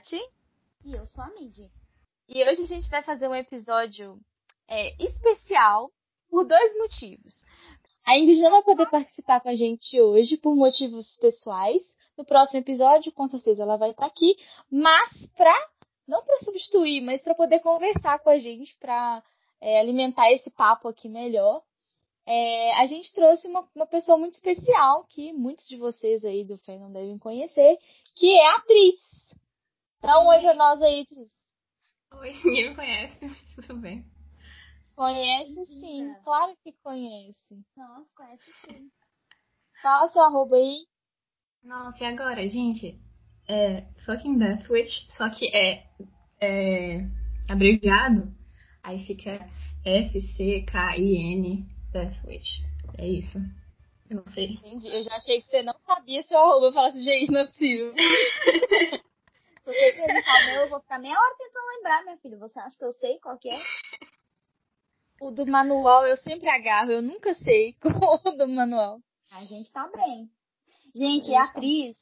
Nath. E eu sou a Midi. E hoje a gente vai fazer um episódio é, especial por dois motivos. A Ingrid não vai poder participar com a gente hoje por motivos pessoais. No próximo episódio, com certeza ela vai estar aqui, mas para não para substituir, mas para poder conversar com a gente, para é, alimentar esse papo aqui melhor. É, a gente trouxe uma, uma, pessoa muito especial que muitos de vocês aí do não devem conhecer, que é a atriz. Dá um oi pra nós aí, atriz. Oi, ninguém me conhece, tudo bem. Conhece sim, claro que conhece. Nossa, conhece sim. Fala seu arroba aí. Nossa, e agora, gente? É fucking Death Witch, só que é, é abreviado, aí fica F-C-K-I-N Death Witch. É isso. Eu não sei. Entendi. Eu já achei que você não sabia seu arroba. Eu falasse, gente, não é possível. Se você me falar, eu vou ficar meia hora tentando lembrar, minha filha. Você acha que eu sei qual que é? O do manual eu sempre agarro, eu nunca sei qual o do manual. A gente tá bem. Gente, a atriz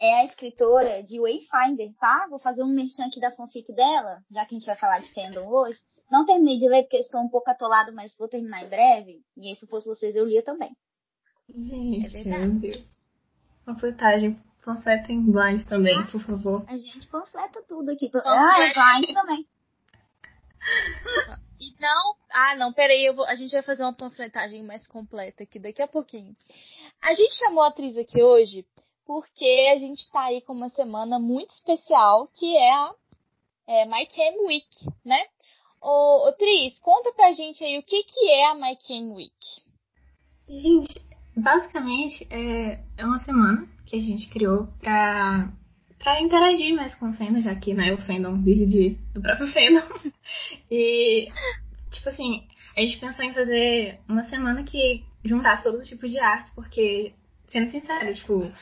é a escritora de Wayfinder, tá? Vou fazer um merchan aqui da fanfic dela, já que a gente vai falar de fandom hoje. Não terminei de ler porque estou um pouco atolado, mas vou terminar em breve. E aí, se fosse vocês, eu lia também. Gente, é meu Deus. Panfletagem. Panfletem blind também, por favor. A gente panfleta tudo aqui. Ah, é blind também. E não. Ah, não, peraí, eu vou, a gente vai fazer uma panfletagem mais completa aqui daqui a pouquinho. A gente chamou a atriz aqui hoje porque a gente tá aí com uma semana muito especial que é a é, My Cam Week, né? Ô, ô Tris, conta pra gente aí o que, que é a My Cam Week. Gente, basicamente é, é uma semana que a gente criou pra, pra interagir mais com o fandom, já que né, o fandom vive de, do próprio fandom. e, tipo assim, a gente pensou em fazer uma semana que juntasse todos os tipos de artes, porque, sendo sincero, tipo,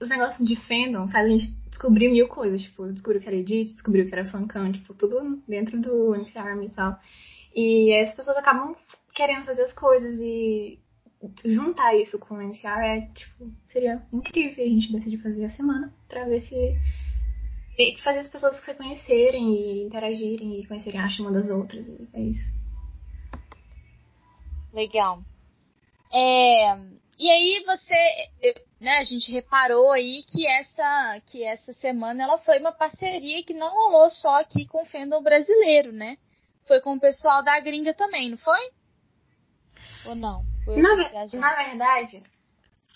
os negócios de fandom fazem a gente descobrir mil coisas, tipo, descobriu que era Edith, descobriu que era Funkão, tipo, tudo dentro do NCARM e tal. E as pessoas acabam querendo fazer as coisas e juntar isso com o NCR é, tipo, seria incrível a gente decidir fazer a semana pra ver se. Fazer as pessoas se conhecerem e interagirem e conhecerem a uma das outras. É isso. Legal. É, e aí você, né, a gente reparou aí que essa, que essa semana ela foi uma parceria que não rolou só aqui com o fandom brasileiro, né? Foi com o pessoal da gringa também, não foi? Ou não? Na, ve na verdade,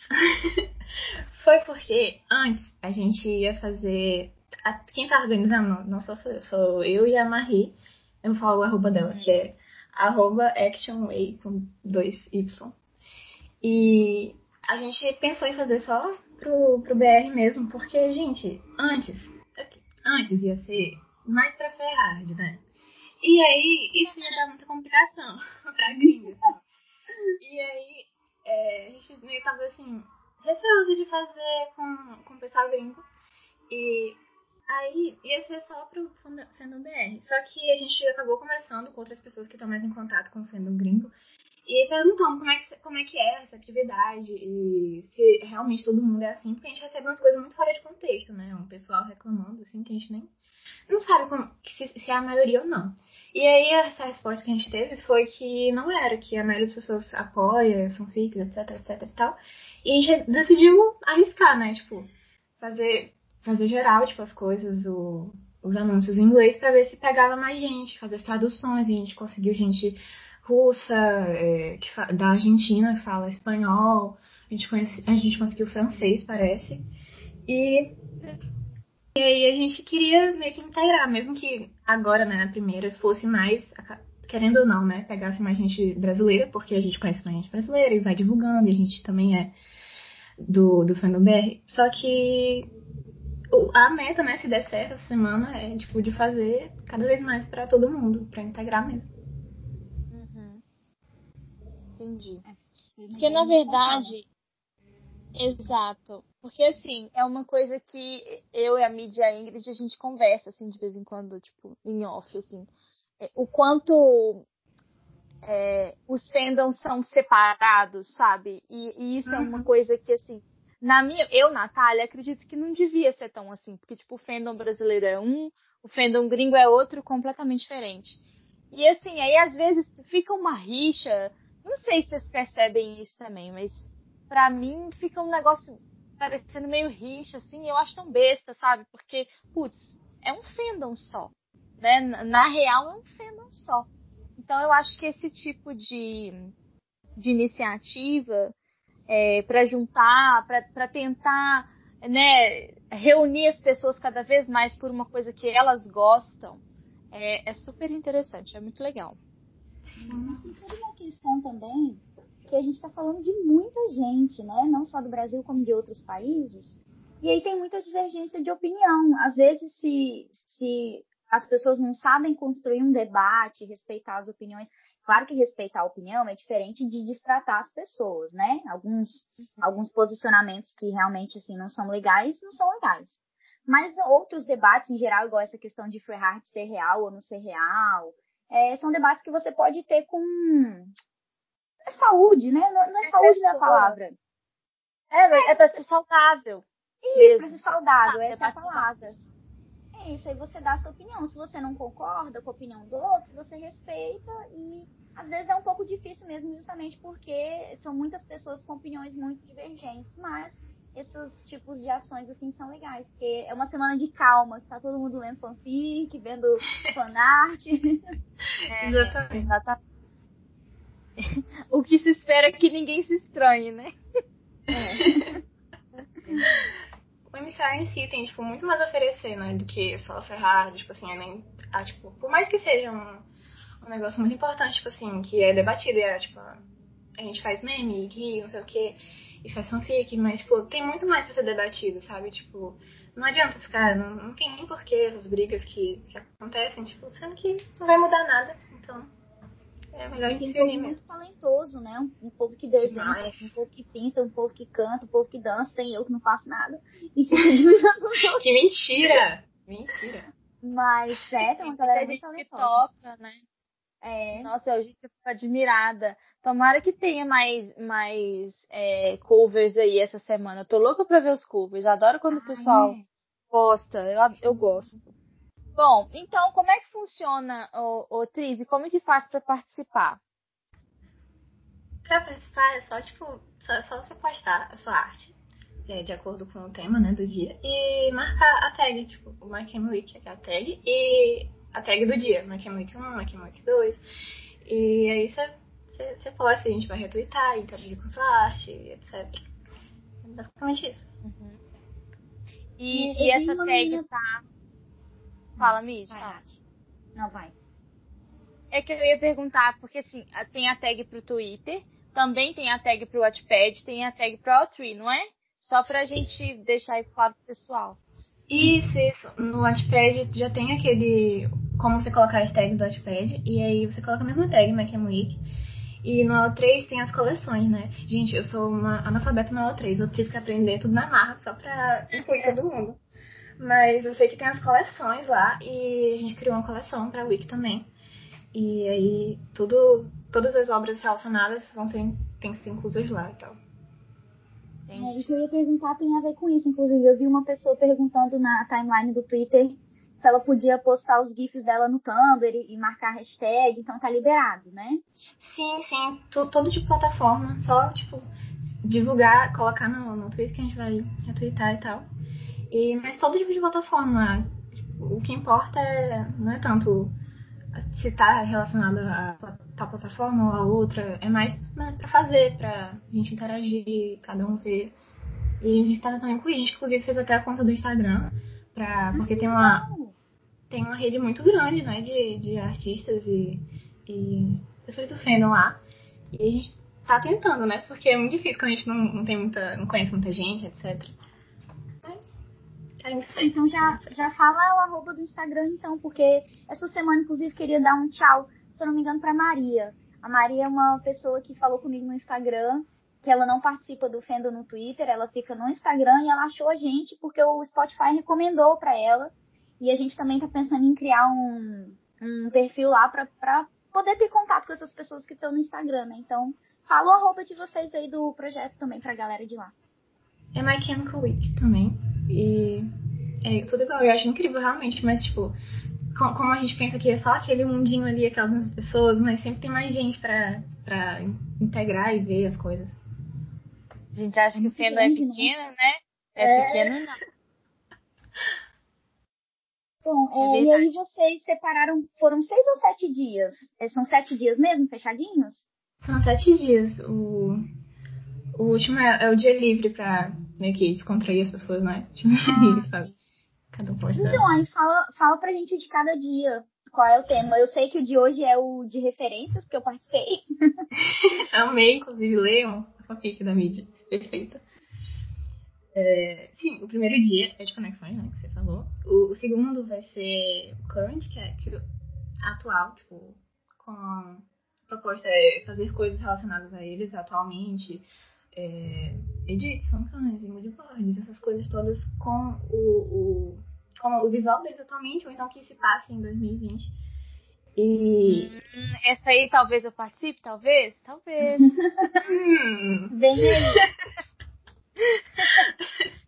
foi porque antes a gente ia fazer. A, quem tá organizando não sou eu, sou eu e a Marie. Eu vou falar o arroba dela, que é arroba actionway com dois Y. E a gente pensou em fazer só pro, pro BR mesmo, porque, gente, antes, antes ia ser mais pra Ferrari, né? E aí, isso ia dar muita complicação pra gringa. E aí, é, a gente meio tava assim, receoso de fazer com, com o pessoal gringo. E aí ia ser só pro fandom BR. Só que a gente acabou conversando com outras pessoas que estão mais em contato com o fandom gringo. E perguntando como é, que, como é que é essa atividade e se realmente todo mundo é assim, porque a gente recebe umas coisas muito fora de contexto, né? Um pessoal reclamando, assim, que a gente nem. Não sabe como, se, se é a maioria ou não. E aí essa resposta que a gente teve foi que não era, que a maioria das pessoas apoia, são fics, etc, etc e tal. E a gente decidiu arriscar, né? Tipo, fazer, fazer geral, tipo, as coisas, o, os anúncios em inglês para ver se pegava mais gente, fazer as traduções, e a gente conseguiu gente russa, é, que da Argentina, que fala espanhol, a gente, conhece, a gente conseguiu francês, parece. E e aí a gente queria meio que integrar, mesmo que agora, né, na primeira, fosse mais, querendo ou não, né, pegasse mais gente brasileira, porque a gente conhece mais gente brasileira e vai divulgando, e a gente também é do, do fandom BR. Só que a meta, né, se der certo essa semana, é, tipo, de fazer cada vez mais para todo mundo, para integrar mesmo. Uhum. Entendi. É, porque, na verdade, exato. Porque, assim, é uma coisa que eu e a mídia Ingrid, a gente conversa, assim, de vez em quando, tipo, em off, assim. É, o quanto é, os fandoms são separados, sabe? E, e isso uhum. é uma uhum. coisa que, assim, na minha, eu, Natália, acredito que não devia ser tão assim, porque tipo, o fandom brasileiro é um, o fandom gringo é outro completamente diferente. E assim, aí às vezes fica uma rixa, não sei se vocês percebem isso também, mas para mim fica um negócio parecendo meio rixa, assim, eu acho tão besta, sabe? Porque, putz, é um fandom só, né? Na real é um fandom só. Então eu acho que esse tipo de, de iniciativa é, para juntar, para tentar né, reunir as pessoas cada vez mais por uma coisa que elas gostam, é, é super interessante, é muito legal. Mas tem toda uma questão também que a gente está falando de muita gente, né? Não só do Brasil como de outros países. E aí tem muita divergência de opinião. Às vezes, se, se as pessoas não sabem construir um debate, respeitar as opiniões, claro que respeitar a opinião é diferente de destratar as pessoas, né? Alguns, alguns posicionamentos que realmente assim não são legais, não são legais. Mas outros debates em geral, igual essa questão de Freyhard ser real ou não ser real, é, são debates que você pode ter com é saúde, né? Não, não é, é saúde na palavra. É, é pra ser saudável. Isso, pra ser saudável, ah, essa é a palavra. É isso, aí você dá a sua opinião. Se você não concorda com a opinião do outro, você respeita e às vezes é um pouco difícil mesmo, justamente porque são muitas pessoas com opiniões muito divergentes, mas esses tipos de ações assim são legais, porque é uma semana de calma, que tá todo mundo lendo fanfic, vendo fanart. é, exatamente. exatamente. o que se espera é que ninguém se estranhe, né? É. o emissário em si tem, tipo, muito mais a oferecer, né, do que só a Ferrari, tipo assim, é nem, ah, tipo, por mais que seja um, um negócio muito importante, tipo assim, que é debatido, é, tipo, a gente faz meme, ri, não sei o que, e faz fanfic, mas, tipo, tem muito mais pra ser debatido, sabe? Tipo, não adianta ficar, não, não tem nem porquê as brigas que, que acontecem, tipo, sendo que não vai mudar nada, então... É melhor tem um povo muito talentoso, né? Um, um povo que desenha, Demais. um povo que pinta, um povo que canta, um povo que dança. Tem eu que não faço nada. E fica admirando Que mentira! Mentira. Mas é, tem uma galera muito talentosa. que toca, né? É. Nossa, a gente fica admirada. Tomara que tenha mais, mais é, covers aí essa semana. Eu tô louca pra ver os covers. Adoro quando Ai, o pessoal é. posta. Eu, eu gosto. Bom, então como é que funciona, o, o Tris, e como é que faz para participar? Para participar é só, tipo, só, só você postar a sua arte, é, de acordo com o tema, né, do dia, e marcar a tag, tipo, o My Week, que é a tag, e a tag do dia, My Week 1, My Week 2, e aí você, você, você posta, a gente vai retweetar, interagir com sua arte, etc. É basicamente isso. Uhum. E, e, e essa tag menina... tá Fala, Mitch. Vai, Não, vai. É que eu ia perguntar, porque assim, tem a tag pro Twitter, também tem a tag pro Wattpad, tem a tag pro All3, não é? Só pra gente deixar aí claro pro pessoal. Isso, isso. No Wattpad já tem aquele. Como você colocar a tag do Wattpad, e aí você coloca a mesma tag, Macam Week. E no L3 tem as coleções, né? Gente, eu sou uma analfabeta no L3, eu tive que aprender tudo na marra só pra incluir todo mundo. Mas eu sei que tem as coleções lá e a gente criou uma coleção pra Wiki também. E aí tudo, todas as obras relacionadas vão ser, tem que ser inclusas lá e tal. É, o que eu ia perguntar tem a ver com isso. Inclusive, eu vi uma pessoa perguntando na timeline do Twitter se ela podia postar os GIFs dela no Tumblr e marcar a hashtag, então tá liberado, né? Sim, sim. Todo, todo tipo de plataforma. Só, tipo, divulgar, colocar no, no Twitter que a gente vai retweetar e tal. E, mas todo tipo de plataforma. O que importa é, não é tanto se está relacionado a tal plataforma ou a outra, é mais né, para fazer, pra gente interagir, cada um ver. E a gente tá tentando incluir, a gente inclusive fez até a conta do Instagram, pra, porque tem uma, tem uma rede muito grande, né, de, de artistas e, e pessoas do fandom lá. E a gente tá tentando, né, porque é muito difícil quando a gente não, não tem muita, não conhece muita gente, etc. Então já, já fala o arroba do Instagram, então, porque essa semana, inclusive, queria dar um tchau, se eu não me engano, pra Maria. A Maria é uma pessoa que falou comigo no Instagram, que ela não participa do Fendo no Twitter, ela fica no Instagram e ela achou a gente porque o Spotify recomendou para ela. E a gente também tá pensando em criar um, um perfil lá pra, pra poder ter contato com essas pessoas que estão no Instagram, né? Então, fala o arroba de vocês aí do projeto também pra galera de lá. é My Chemical Week também. E é tudo igual, eu acho incrível realmente, mas tipo, como a gente pensa que é só aquele mundinho ali, aquelas mesmas pessoas, mas sempre tem mais gente pra, pra integrar e ver as coisas. A gente acha que o feno é né? pequeno, né? É, é, pequeno, não. Bom, é, e aí vocês separaram, foram seis ou sete dias? É, são sete dias mesmo, fechadinhos? São sete dias. O, o último é, é o dia livre pra meio que descontrair as pessoas, né? Tipo, livre, sabe? Cada um pode Então, aí fala, fala pra gente de cada dia. Qual é o tema? Eu sei que o de hoje é o de referências, que eu participei. Amei, inclusive, leiam a fanfic da mídia. Perfeita. É, sim, o primeiro dia é de conexões, né, que você falou. O, o segundo vai ser current, que é que, atual, tipo, com a proposta é fazer coisas relacionadas a eles atualmente, é, edits, functions, moodboards, essas coisas todas com o, o, com o visual deles atualmente, ou então que se passe em 2020. E. Hum, essa aí talvez eu participe, talvez? Talvez. hum. Vem aí.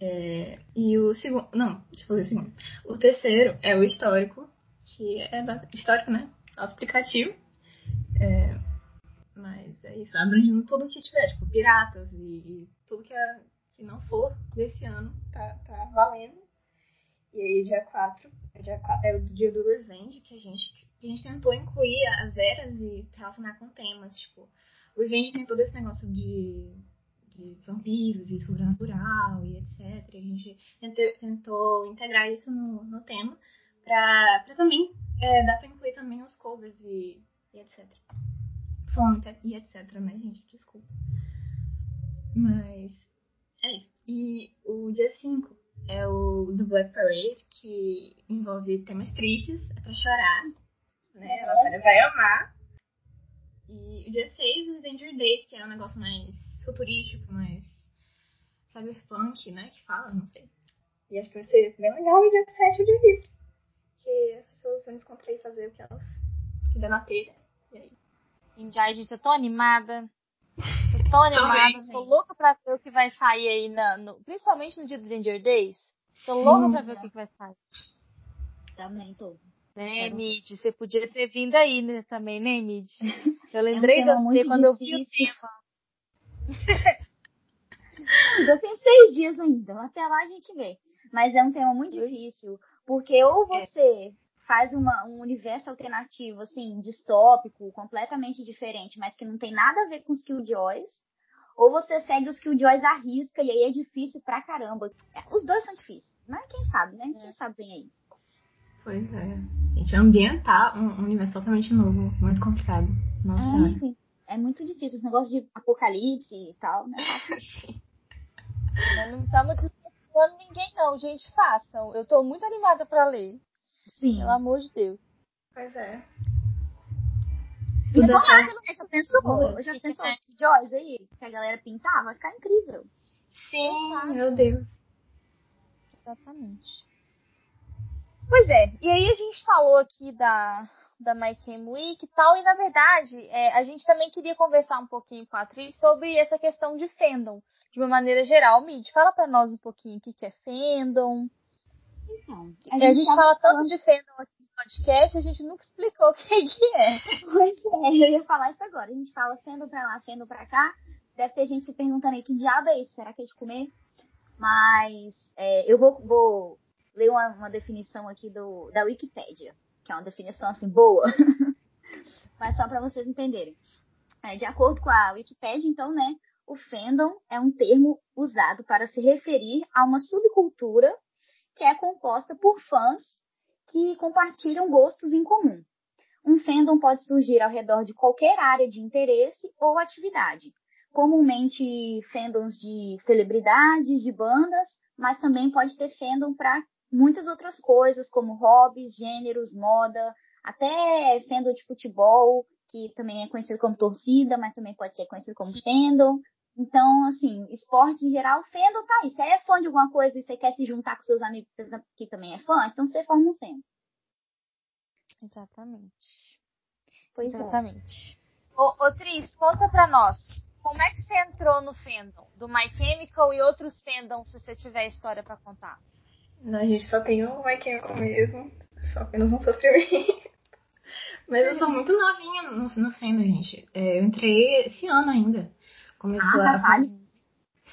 É, e o segundo. Não, deixa eu fazer o segundo. O terceiro é o histórico, que é histórico, né? Auto-explicativo. Mas é isso, abrangendo tudo que tiver, tipo, piratas e, e tudo que, é, que não for desse ano tá, tá valendo. E aí, dia 4 é, dia 4, é o dia do Revenge, que a gente, que a gente tentou incluir as eras e relacionar com temas, tipo, o Revenge tem todo esse negócio de, de vampiros e sobrenatural e etc. A gente tentou, tentou integrar isso no, no tema pra, pra também é, dar pra incluir também os covers e, e etc. Fonte e etc, né, gente? Desculpa. Mas é isso. E o dia 5 é o do Black Parade, que envolve temas tristes, é pra chorar. Né? A Natália vai amar. E o dia 6 é Danger Days, que é um negócio mais futurístico, mais cyberpunk, né? Que fala, não sei. E acho que vai ser bem legal o dia 7 de livro. Que as pessoas vão descontrair e fazer o que elas que der na telha. E aí? Ai, gente, eu tô animada. Eu tô animada, tô louca pra ver o que vai sair aí, na, no, principalmente no dia do Danger Days. Tô louca pra ver o que, que vai sair. Também tô. Né, Mid? Você podia ter vindo aí né, também, né, Mid? Eu lembrei é um de você quando difícil. eu vi o tema. Ainda tem seis dias ainda, até lá a gente vê. Mas é um tema muito difícil, porque ou é. você é. Faz uma, um universo alternativo, assim, distópico, completamente diferente, mas que não tem nada a ver com os Killjoys, ou você segue os Killjoys à risca, e aí é difícil pra caramba. Os dois são difíceis, mas quem sabe, né? Quem é. sabe bem aí. Pois é. Gente, ambientar um universo totalmente novo, muito complicado. Nossa. É, é muito difícil. Esse negócio de apocalipse e tal, né? não estamos desafiando ninguém, não, gente. Façam. Eu tô muito animada pra ler. Sim. Pelo amor de Deus. Pois é. Tudo é fácil, né? Já pensou? Já pensou os Joyce aí? Que a galera pintar? Vai ficar incrível. Sim, meu Deus. Exatamente. Pois é, e aí a gente falou aqui da, da My Cam Week e tal, e na verdade é, a gente também queria conversar um pouquinho com a atriz sobre essa questão de fandom, de uma maneira geral. Mid, fala para nós um pouquinho o que, que é fandom. Então, a gente, a gente fala tanto de fandom aqui no podcast, a gente nunca explicou o que, que é. Pois é, eu ia falar isso agora. A gente fala fandom pra lá, fandom pra cá. Deve ter gente se perguntando aí que diabo é isso? Será que é de comer? Mas é, eu vou, vou ler uma, uma definição aqui do, da Wikipédia, que é uma definição assim boa, mas só para vocês entenderem. É, de acordo com a Wikipédia, então, né, o fandom é um termo usado para se referir a uma subcultura que é composta por fãs que compartilham gostos em comum. Um fandom pode surgir ao redor de qualquer área de interesse ou atividade, comumente fandoms de celebridades, de bandas, mas também pode ter fandom para muitas outras coisas, como hobbies, gêneros, moda, até fandom de futebol, que também é conhecido como torcida, mas também pode ser conhecido como fandom. Então, assim, esporte em geral, fandom tá aí. Você é fã de alguma coisa e você quer se juntar com seus amigos que também é fã, então você forma um fandom. Exatamente. Pois é. Exatamente. É. Ô, ô Tris, conta pra nós. como é que você entrou no fandom do My Chemical e outros fandoms, se você tiver história para contar? Não, a gente só tem o My Chemical mesmo, só apenas um sofrimento. Mas eu tô muito novinha no, no fandom, gente. É, eu entrei esse ano ainda. Começou ah, a... Tá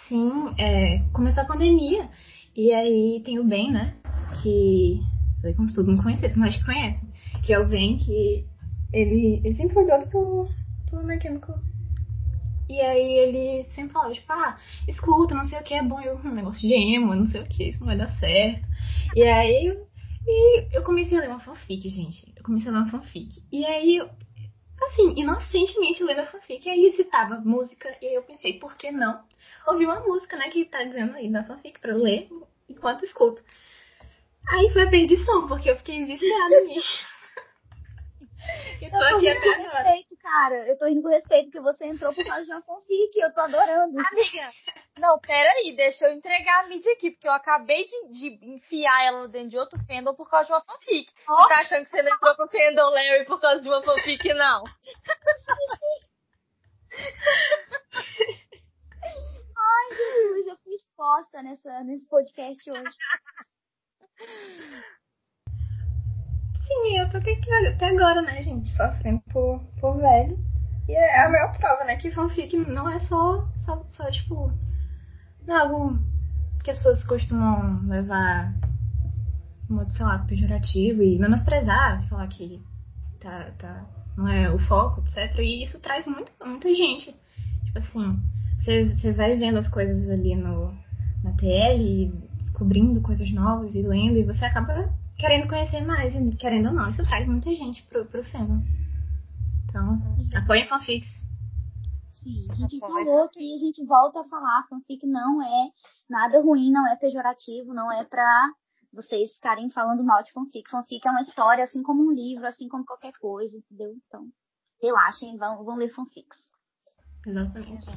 Sim, é, começou a pandemia. E aí tem o Ben, né? Que. Falei como se todo mundo conhecesse, mas que conhece. Que é o Ben que. Ele, ele sempre foi doido My Chemical. E aí ele sempre falava, tipo, ah, escuta, não sei o que, é bom, eu, um negócio de emo, não sei o que, isso não vai dar certo. E aí e eu comecei a ler uma fanfic, gente. Eu comecei a ler uma fanfic. E aí, assim, inocentemente lendo a fanfic, aí citava música, e aí eu pensei, por que não? Ouvi uma música, né, que tá dizendo aí na fanfic pra eu ler enquanto escuto. Aí foi a perdição, porque eu fiquei viciada nisso. eu tô, eu aqui até agora. respeito, cara. Eu tô rindo com respeito que você entrou por causa de uma fanfic. Eu tô adorando. Amiga, não, peraí. Deixa eu entregar a mídia aqui, porque eu acabei de, de enfiar ela dentro de outro fandom por causa de uma fanfic. Oxe. Você tá achando que você não entrou pro fandom Larry por causa de uma fanfic, não? Ai, Jesus, eu fui exposta nessa, nesse podcast hoje. Sim, eu tô aqui até agora, né, gente? Sofrendo por, por velho. E é a maior prova, né? Que fanfic não é só, só, só tipo. Não é algo que as pessoas costumam levar modo, sei lá, pejorativo e menosprezar, falar que tá, tá, não é o foco, etc. E isso traz muito, muita gente. Tipo assim, você, você vai vendo as coisas ali no, na TL, descobrindo coisas novas e lendo, e você acaba querendo conhecer mais, querendo ou não, isso traz muita gente pro, pro fandom. Então, apoiem fanfics. Sim, a gente falou que a gente volta a falar, fanfic não é nada ruim, não é pejorativo, não é pra vocês ficarem falando mal de fanfic. Fanfic é uma história, assim como um livro, assim como qualquer coisa, entendeu? Então, relaxem, vão, vão ler fanfics. Exatamente.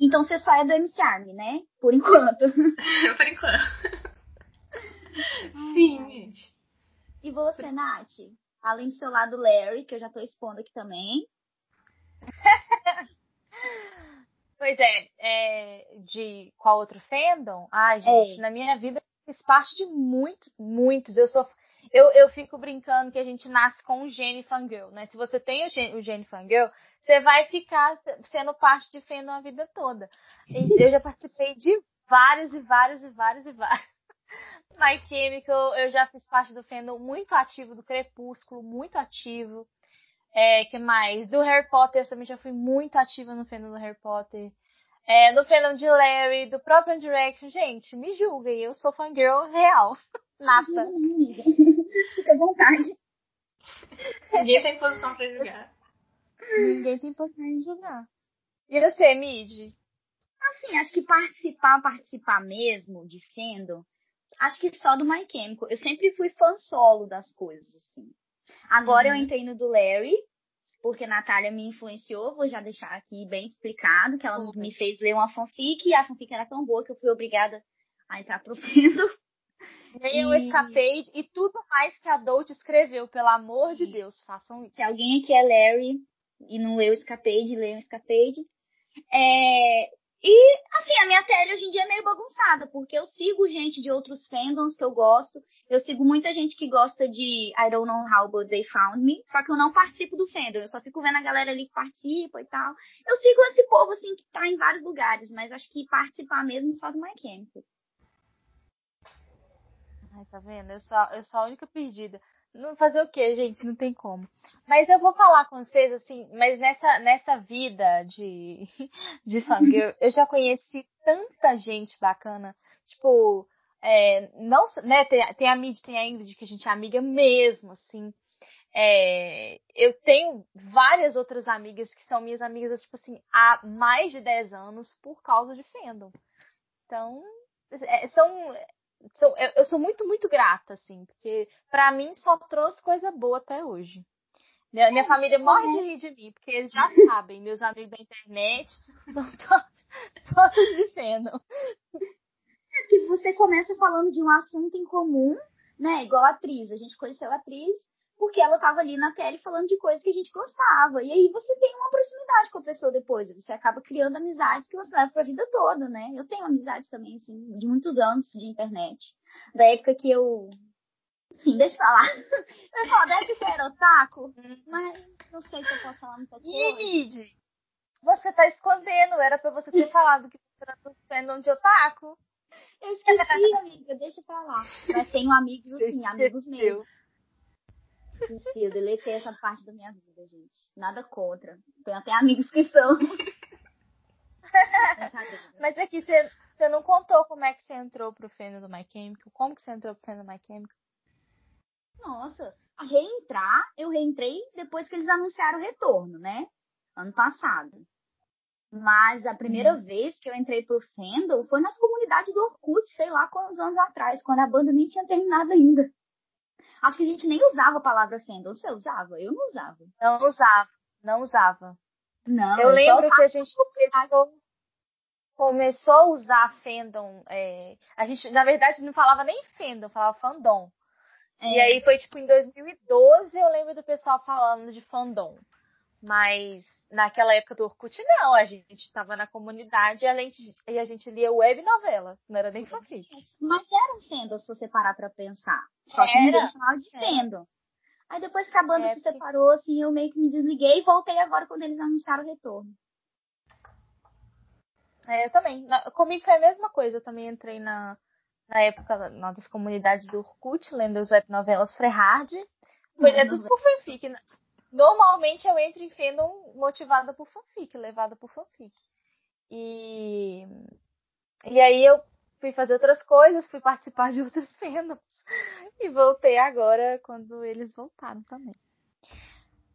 Então você só é do MC Army, né? Por enquanto. Por enquanto. Sim, gente. E você, Nath? Além do seu lado Larry, que eu já tô expondo aqui também. pois é, é, de qual outro fandom? Ai, gente, é. na minha vida eu fiz parte de muitos, muitos. Eu sou eu, eu fico brincando que a gente nasce com um gene fangirl, né? Se você tem o gene, o gene fangirl, você vai ficar sendo parte de fandom a vida toda. Eu já participei de vários e vários e vários e vários. My Chemical, eu já fiz parte do fandom muito ativo do Crepúsculo, muito ativo. É, que mais? Do Harry Potter, também já fui muito ativa no fandom do Harry Potter. É, no fandom de Larry, do próprio Direction. Gente, me julguem, eu sou fangirl real. Nata. Fica à vontade. Ninguém tem posição pra julgar. Ninguém tem posição pra julgar. E você, Mid? Assim, acho que participar, participar mesmo de fandom acho que só do My Chemical. Eu sempre fui fã solo das coisas, assim. Agora uhum. eu entrei no do Larry, porque a Natália me influenciou, vou já deixar aqui bem explicado, que ela uhum. me fez ler uma fanfic, e a fanfic era tão boa que eu fui obrigada a entrar pro fandom. Nem o Escapade e tudo mais que a Dolt escreveu, pelo amor de Deus, façam isso. Se alguém aqui é Larry e não leu Escapade, lê o Escapade. É, e, assim, a minha tela hoje em dia é meio bagunçada, porque eu sigo gente de outros fandoms que eu gosto. Eu sigo muita gente que gosta de I Don't Know How But They Found Me, só que eu não participo do fandom, eu só fico vendo a galera ali que participa e tal. Eu sigo esse povo, assim, que tá em vários lugares, mas acho que participar mesmo só do My Chemical. Ai, tá vendo? Eu sou, eu sou a única perdida. Não fazer o quê, gente? Não tem como. Mas eu vou falar com vocês, assim, mas nessa, nessa vida de, de fangirl, eu já conheci tanta gente bacana. Tipo, é, não, né, tem, tem a Mid, tem a Ingrid, que a gente é amiga mesmo, assim. É, eu tenho várias outras amigas que são minhas amigas, tipo assim, há mais de 10 anos por causa de fandom. Então, é, são, sou, eu, sou muito, muito grata, assim, porque para mim só trouxe coisa boa até hoje. Minha, minha família morre de rir de mim, porque eles já sabem, meus amigos da internet são todos, todos de feno. É que você começa falando de um assunto em comum, né? Igual a atriz. A gente conheceu a atriz porque ela tava ali na tele falando de coisas que a gente gostava. E aí você tem uma proximidade com a pessoa depois. Você acaba criando amizades que você leva pra vida toda, né? Eu tenho amizades também, assim, de muitos anos de internet. Da época que eu. Enfim, deixa eu falar. Eu falo, da época que eu era otaku, mas não sei se eu posso falar muita coisa. Ih, Mid, você tá escondendo. Era pra você ter falado que você era do fandom de otaku. Eu esqueci, amiga, deixa pra lá. Mas tenho amigos, assim, amigos meus. Esqueci, eu deletei essa parte da minha vida, gente. Nada contra. Tenho até amigos que são. Mas aqui, você, você não contou como é que você entrou pro fandom do My Chemical? Como que você entrou pro fandom do My Chemical? Nossa, reentrar, eu reentrei depois que eles anunciaram o retorno, né? Ano passado. Mas a primeira Uhum. vez que eu entrei pro fandom foi nas comunidades do Orkut, sei lá quantos anos atrás, quando a banda nem tinha terminado ainda. Acho que a gente nem usava a palavra fandom. Você usava? Eu não usava. Não usava, não usava. Não, eu só lembro que a gente começou, começou a usar fandom. é, a gente, na verdade, não falava nem fandom, falava fandom. E É. aí foi tipo em 2012, eu lembro do pessoal falando de fandom. Mas naquela época do Orkut, não. A gente tava na comunidade e a gente, e a gente lia web novela. Não era nem fanfic. Mas era um fandom, se você parar pra pensar. Só que Era. ninguém chamava de fandom. Aí depois que a banda É, se separou, assim, eu meio que me desliguei e voltei agora quando eles anunciaram o retorno. É, eu também. Na- comigo foi a mesma coisa. Eu também entrei na, na época na, das comunidades do Orkut, lendo as web novelas Frehard. Foi, é tudo por fanfic. Normalmente eu entro em fandom motivada por fanfic, levada por fanfic. E, e aí eu fui fazer outras coisas, fui participar de outros fandoms. E voltei agora quando eles voltaram também.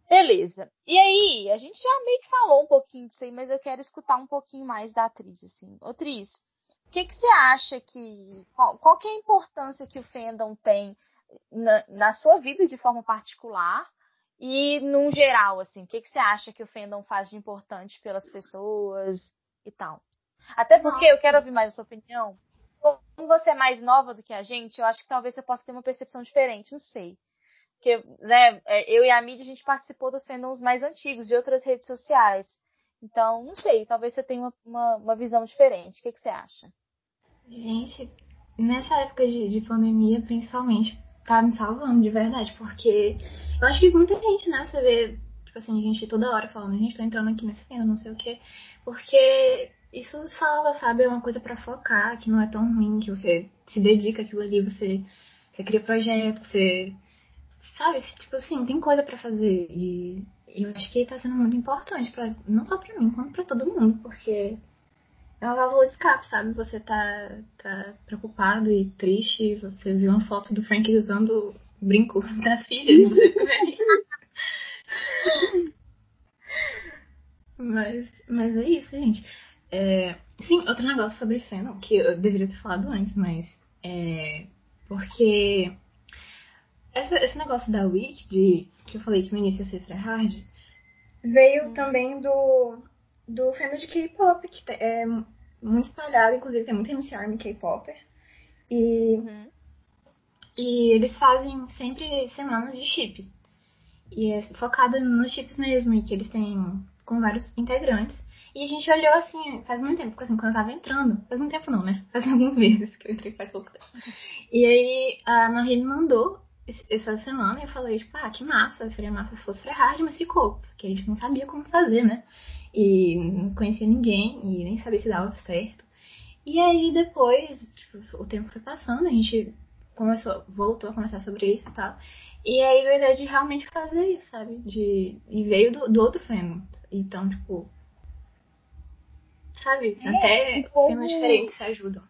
Beleza. E aí, a gente já meio que falou um pouquinho disso aí, mas eu quero escutar um pouquinho mais da atriz, assim. Ô, Tris, o que, que você acha que. Qual, qual que é a importância que o fandom tem na, na sua vida de forma particular e num geral, assim? O que, que você acha que o fandom faz de importante pelas pessoas e tal? Até porque eu quero ouvir mais a sua opinião. Como você é mais nova do que a gente, eu acho que talvez você possa ter uma percepção diferente, não sei. Porque, né, é, eu e a mídia, a gente participou dos fandoms mais antigos, de outras redes sociais. Então, não sei, talvez você tenha uma, uma, uma visão diferente. O que, que você acha? Gente, nessa época de, de pandemia, principalmente, tá me salvando de verdade, porque eu acho que muita gente, né, você vê, tipo assim, gente toda hora falando, gente, tô entrando aqui nesse fandom, não sei o quê, porque isso salva, sabe? É uma coisa pra focar, que não é tão ruim, que você se dedica àquilo ali, você, você cria projeto, você. Sabe? Tipo assim, tem coisa pra fazer. E eu acho que tá sendo muito importante, pra, não só pra mim, quanto pra todo mundo, porque é uma válvula de escape, sabe? Você tá, tá preocupado e triste, você viu uma foto do Frank usando o brinco da filha. Mas, mas é isso, gente. É, sim, outro negócio sobre fandom, que eu deveria ter falado antes, mas é porque essa, esse negócio da Witch, de, que eu falei que no início ia ser tryhard, veio também do, do fandom de K-pop, que é muito espalhado, inclusive tem muita MC Army K-popper. E, Uhum. E eles fazem sempre semanas de chip. E é focada nos chips mesmo, e que eles têm com vários integrantes. E a gente olhou assim, faz muito tempo, porque assim, quando eu tava entrando, faz muito tempo não, né? Faz alguns meses que eu entrei faz pouco tempo. E aí a Marie me mandou essa semana e eu falei, tipo, ah, que massa, seria massa se fosse hard, mas ficou, porque a gente não sabia como fazer, né? E não conhecia ninguém e nem sabia se dava certo. E aí depois, tipo, o tempo foi passando, a gente começou, voltou a conversar sobre isso e tal. E aí veio a ideia de realmente fazer isso, sabe? De, e veio do, do outro fandom. Então, tipo. Sabe? É, Até povo- diferentes se ajudam.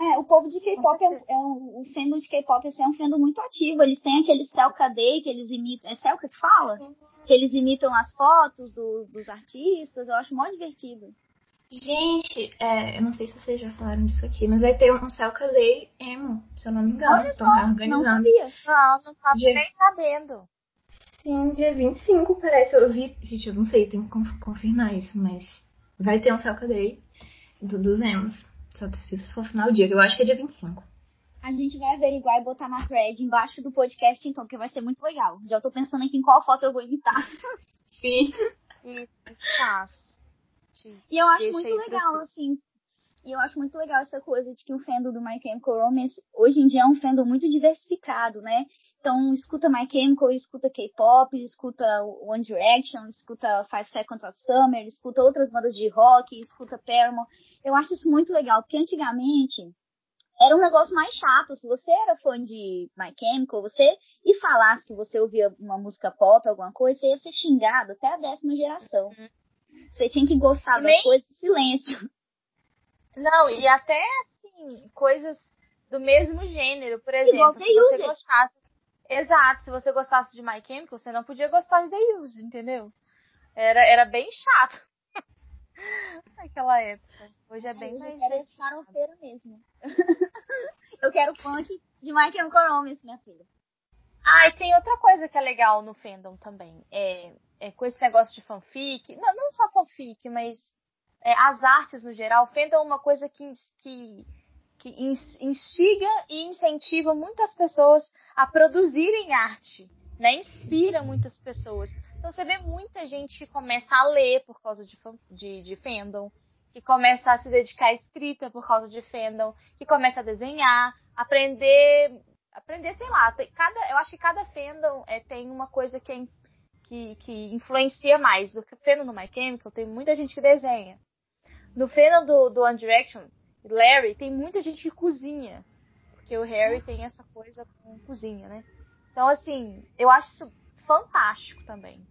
É, o povo de K-pop é, é um, o fandom de K-pop assim, é um fandom muito ativo. Eles têm aquele Celca Day que eles imitam. É Celca que fala? Que eles imitam as fotos do- dos artistas. Eu acho mó divertido. Gente, é, eu não sei se vocês já falaram disso aqui, mas vai ter um Celca Day emo, se eu não me engano. Olha Estão só, reorganizando. Não sabia. Não, não tava Dia- nem sabendo. Sim, dia 25 parece. Eu vi. Gente, eu não sei, tenho que conf- confirmar isso, mas vai ter um Celca Day do, dos emos. Só se for final do dia, que eu acho que é dia 25. A gente vai averiguar e botar na thread embaixo do podcast, então, que vai ser muito legal. Já tô pensando aqui em qual foto eu vou imitar. Sim. E E eu acho muito legal, assim. E eu acho muito legal essa coisa de que o fandom do My Chemical Romance hoje em dia é um fandom muito diversificado, né? Então, escuta My Chemical, escuta K-pop, escuta One Direction, escuta Five Seconds of Summer, escuta outras bandas de rock, escuta Paramore. Eu acho isso muito legal, porque antigamente era um negócio mais chato. Se você era fã de My Chemical, você e falasse que você ouvia uma música pop, alguma coisa, você ia ser xingado até a décima geração. Uhum. Você tinha que gostar das nem... coisas em silêncio. Não, e até assim, coisas do mesmo gênero, por exemplo, Igual se você gostasse. Exato, se você gostasse de My Chemical, você não podia gostar de The Use, entendeu? Era, era bem chato. Naquela época. Hoje é bem mais. Eu quero esse farofeiro mesmo. eu quero funk de My Chemical Romance, minha filha. Ah, e tem outra coisa que é legal no fandom também. É, é com esse negócio de fanfic. Não, não só fanfic, mas é, as artes no geral. Fandom é uma coisa que, que, que instiga e incentiva muitas pessoas a produzirem arte. Né? Inspira muitas pessoas. Então você vê muita gente que começa a ler por causa de, de, de fandom, que começa a se dedicar à escrita por causa de fandom, que começa a desenhar, aprender, aprender, sei lá, cada, eu acho que cada fandom é, tem uma coisa que, é, que, que influencia mais. Que fandom do My Chemical, tem muita gente que desenha. No fandom do, do One Direction, Larry, tem muita gente que cozinha. Porque o Harry tem essa coisa com cozinha, né? Então, assim, eu acho isso fantástico também.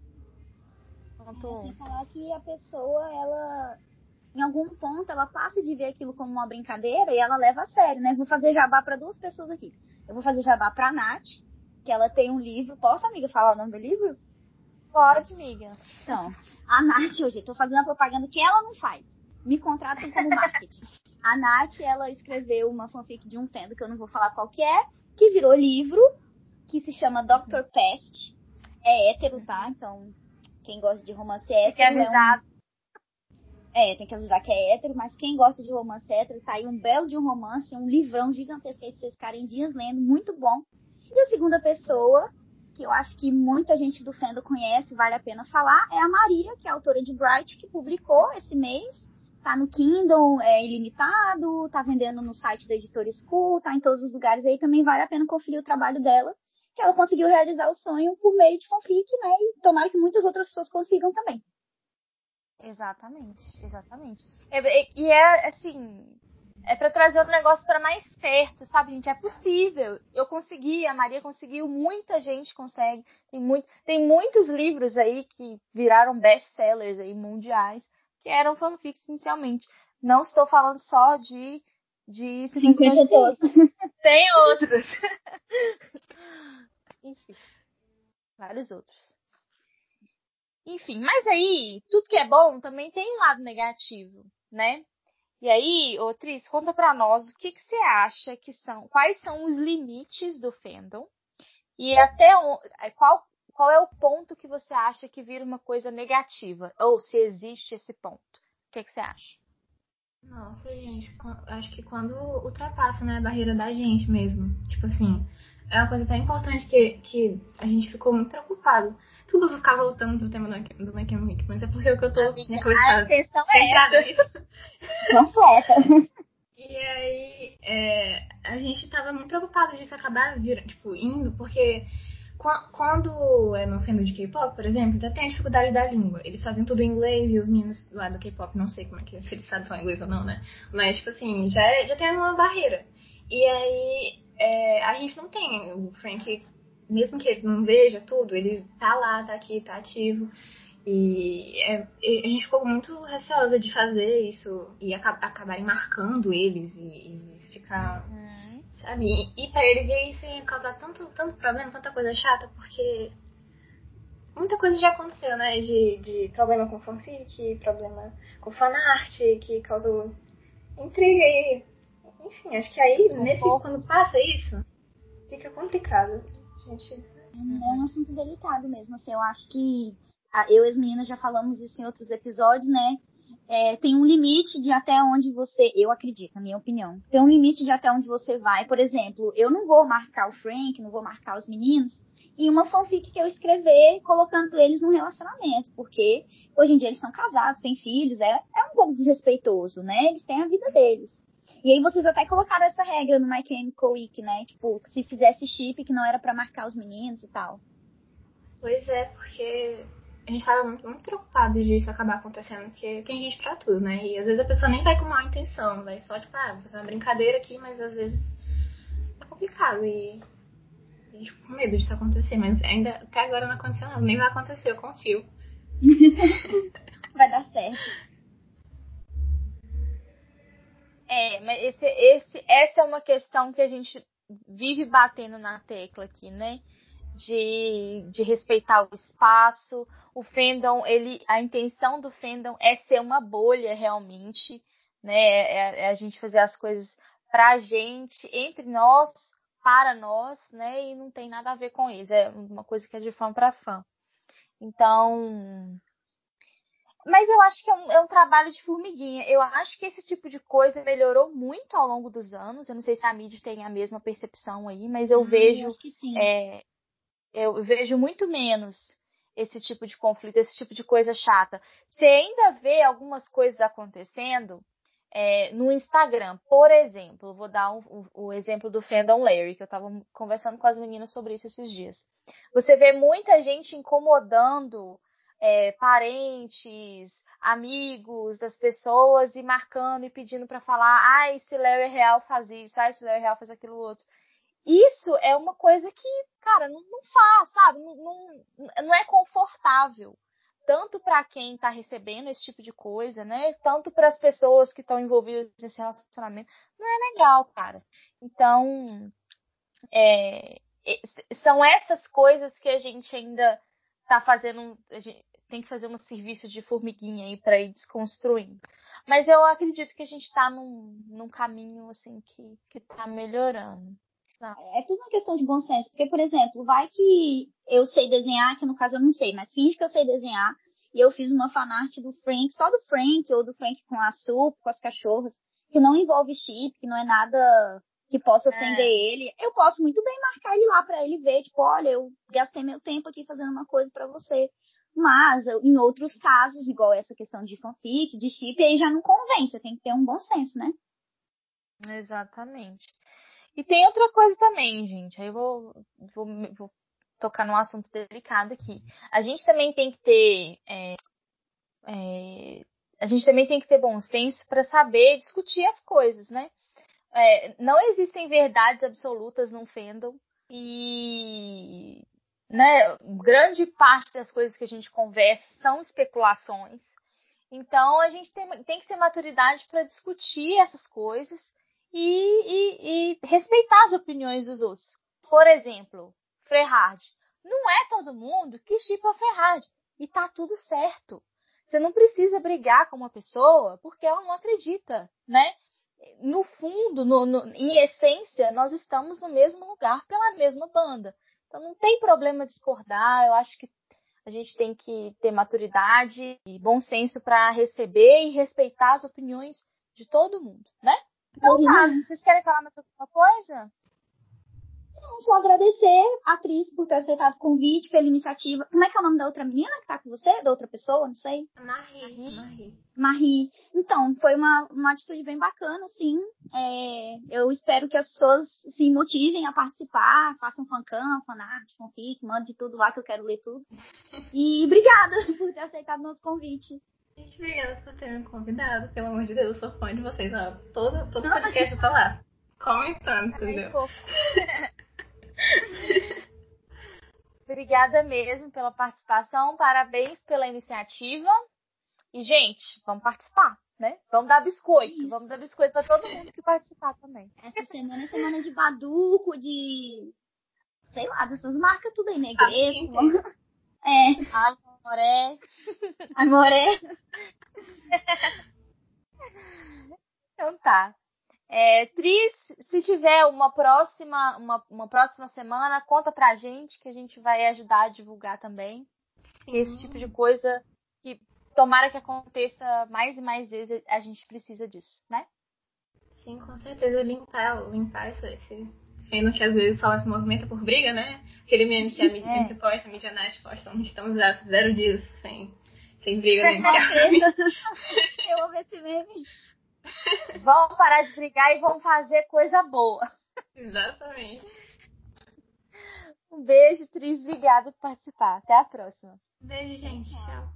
Quanto... Sem falar que a pessoa, ela, em algum ponto, ela passa de ver aquilo como uma brincadeira e ela leva a sério, né? Vou fazer jabá para duas pessoas aqui. Eu vou fazer jabá pra Nath, que ela tem um livro. Posso, amiga, falar o nome do livro? Pode, amiga. Então, a Nath, hoje, eu tô fazendo a propaganda que ela não faz. Me contratam como marketing. a Nath, ela escreveu uma fanfic de um tendo, que eu não vou falar qual que é, que virou livro, que se chama Dr. Pest. É hétero, tá? Então, quem gosta de romance hétero. Tem que avisar. É, um... é, tem que avisar que é hétero, mas quem gosta de romance hétero, tá aí um belo de um romance, um livrão gigantesco aí de vocês ficarem dias lendo, muito bom. E a segunda pessoa, que eu acho que muita gente do Fendo conhece, vale a pena falar, é a Maria, que é autora de Bright, que publicou esse mês. Tá no Kindle, é ilimitado, tá vendendo no site da editora School, tá em todos os lugares aí, também vale a pena conferir o trabalho dela que ela conseguiu realizar o sonho por meio de fanfic, né? E tomara que muitas outras pessoas consigam também. Exatamente, exatamente. E, e é assim, é para trazer o negócio para mais perto, sabe, gente? É possível. Eu consegui, a Maria conseguiu, muita gente consegue. Tem, muito, tem muitos livros aí que viraram best-sellers aí mundiais, que eram fanfics inicialmente. Não estou falando só de de 50 todos. Tem outros. Enfim. Vários outros. Enfim, mas aí, tudo que é bom também tem um lado negativo, né? E aí, ô conta pra nós o que, que você acha que são, quais são os limites do fandom e até onde, é, qual, qual é o ponto que você acha que vira uma coisa negativa, ou se existe esse ponto. O que, que você acha? Nossa, gente, acho que quando ultrapassa, né, a barreira da gente mesmo. Tipo assim, é uma coisa tão importante que, que a gente ficou muito preocupado. Tudo eu ficar voltando pro tema do, do My Chemical mas é porque é o que eu tô Amiga, minha cabeça A intenção é essa. Completa. E aí, é, a gente tava muito preocupado disso acabar vir, tipo, indo, porque quando é no fandom de K-pop, por exemplo, já tem a dificuldade da língua. Eles fazem tudo em inglês e os meninos lá do K-pop, não sei como é que é, se eles sabem falar inglês ou não, né? Mas, tipo assim, já, é, já tem uma barreira. E aí, é, a gente não tem. O Frank, mesmo que ele não veja tudo, ele tá lá, tá aqui, tá ativo. E é, a gente ficou muito receosa de fazer isso e acabarem marcando eles e, e ficar. Uhum. Sabe? E, e pra eles isso ia causar tanto, tanto problema, tanta coisa chata, porque muita coisa já aconteceu, né? De, de problema com fanfic, problema com fanart, que causou intriga e enfim, acho que aí, nesse, quando passa isso, fica complicado. Gente. É um assunto delicado mesmo, assim, eu acho que eu e as meninas já falamos isso em outros episódios, né? é, tem um limite de até onde você, eu acredito, na minha opinião, tem um limite de até onde você vai. Por exemplo, eu não vou marcar o Frank, não vou marcar os meninos em uma fanfic que eu escrever colocando eles num relacionamento, porque hoje em dia eles são casados, têm filhos, é, é um pouco desrespeitoso, né? Eles têm a vida deles. E aí vocês até colocaram essa regra no My Chemical Week, né? Tipo, se fizesse chip que não era para marcar os meninos e tal. Pois é, porque a gente tava muito, muito preocupado de isso acabar acontecendo, porque tem gente pra tudo, né? E às vezes a pessoa nem vai com má intenção, vai só, tipo, ah, vou fazer uma brincadeira aqui, mas às vezes é complicado e a gente com medo disso acontecer, mas ainda até agora não aconteceu nada, nem vai acontecer, eu confio. vai dar certo. É, mas esse, esse, essa é uma questão que a gente vive batendo na tecla aqui, né? de, de respeitar o espaço. O fandom, ele, a intenção do fandom é ser uma bolha realmente, né? É, é a gente fazer as coisas pra gente, entre nós, para nós, né? E não tem nada a ver com eles. É uma coisa que é de fã para fã. Então. Mas eu acho que é um, é um, trabalho de formiguinha. Eu acho que esse tipo de coisa melhorou muito ao longo dos anos. Eu não sei se a mídia tem a mesma percepção aí, mas eu hum, vejo. Eu é, eu vejo muito menos esse tipo de conflito, esse tipo de coisa chata. Você ainda vê algumas coisas acontecendo é, no Instagram. Por exemplo, vou dar um, o, o exemplo do Fandom Larry, que eu estava conversando com as meninas sobre isso esses dias. Você vê muita gente incomodando é, parentes, amigos das pessoas e marcando e pedindo para falar, ah, esse Larry real faz isso, ah, esse Larry real faz aquilo outro isso é uma coisa que, cara, não, não faz, sabe? Não, não, não é confortável. Tanto para quem está recebendo esse tipo de coisa, né? Tanto para as pessoas que estão envolvidas nesse relacionamento. Não é legal, cara. Então, é, são essas coisas que a gente ainda está fazendo. Tem que fazer um serviço de formiguinha aí para ir desconstruindo. Mas eu acredito que a gente está num, num caminho assim que, que tá melhorando. É tudo uma questão de bom senso. Porque, por exemplo, vai que eu sei desenhar, que no caso eu não sei, mas finge que eu sei desenhar, e eu fiz uma fanart do Frank, só do Frank, ou do Frank com a Sup, com as cachorras, que não envolve chip, que não é nada que possa é. ofender é. ele. Eu posso muito bem marcar ele lá para ele ver, tipo, olha, eu gastei meu tempo aqui fazendo uma coisa para você. Mas, em outros casos, igual essa questão de fanfic, de chip, aí já não convém, você tem que ter um bom senso, né? Exatamente. E tem outra coisa também, gente. Aí eu vou, vou, vou tocar num assunto delicado aqui. A gente também tem que ter. É, é, a gente também tem que ter bom senso para saber discutir as coisas, né? É, não existem verdades absolutas no fandom e né, grande parte das coisas que a gente conversa são especulações. Então a gente tem, tem que ter maturidade para discutir essas coisas e, e, e respeitar as opiniões dos outros. Por exemplo, Frehard. Não é todo mundo que chipa Frehard. E tá tudo certo. Você não precisa brigar com uma pessoa porque ela não acredita, né? No fundo, no, no, em essência, nós estamos no mesmo lugar pela mesma banda. Então não tem problema discordar. Eu acho que a gente tem que ter maturidade e bom senso para receber e respeitar as opiniões de todo mundo, né? Então tá, vocês querem falar mais alguma coisa? Só agradecer a atriz por ter aceitado o convite, pela iniciativa. Como é que é o nome da outra menina que tá com você? Da outra pessoa? Não sei. Marie. Marie. Marie. Então, foi uma, uma atitude bem bacana, sim. É, eu espero que as pessoas se motivem a participar, façam fancam, fanart, fanfic, mande tudo lá que eu quero ler tudo. E obrigada por ter aceitado o nosso convite. Gente, obrigada por ter me convidado. Pelo amor de Deus, eu sou fã de vocês. Ó. Todo, todo podcast eu tô lá. Comentando, entendeu? Obrigada mesmo pela participação. Parabéns pela iniciativa. E, gente, vamos participar, né? Vamos dar biscoito. Isso. Vamos dar biscoito pra todo mundo que participar também. Essa semana é semana de baduco, de. Sei lá, dessas marcas tudo aí, negresco. É. Ai, Amoré. Amoré. então tá. É, Tris, se tiver uma próxima, uma, uma próxima semana, conta pra gente que a gente vai ajudar a divulgar também. Esse tipo de coisa que tomara que aconteça mais e mais vezes, a gente precisa disso, né? Sim, com certeza limpar, limpar esse, esse feno que às vezes só se movimenta por briga, né? Aquele meme que a mídia é. posta, a mídia net posta, estamos há zero dias sem, sem briga nem Eu amo esse meme. Vamos parar de brigar e vamos fazer coisa boa. Exatamente. Um beijo, Tris. Obrigada por participar. Até a próxima. Beijo, gente. Tchau.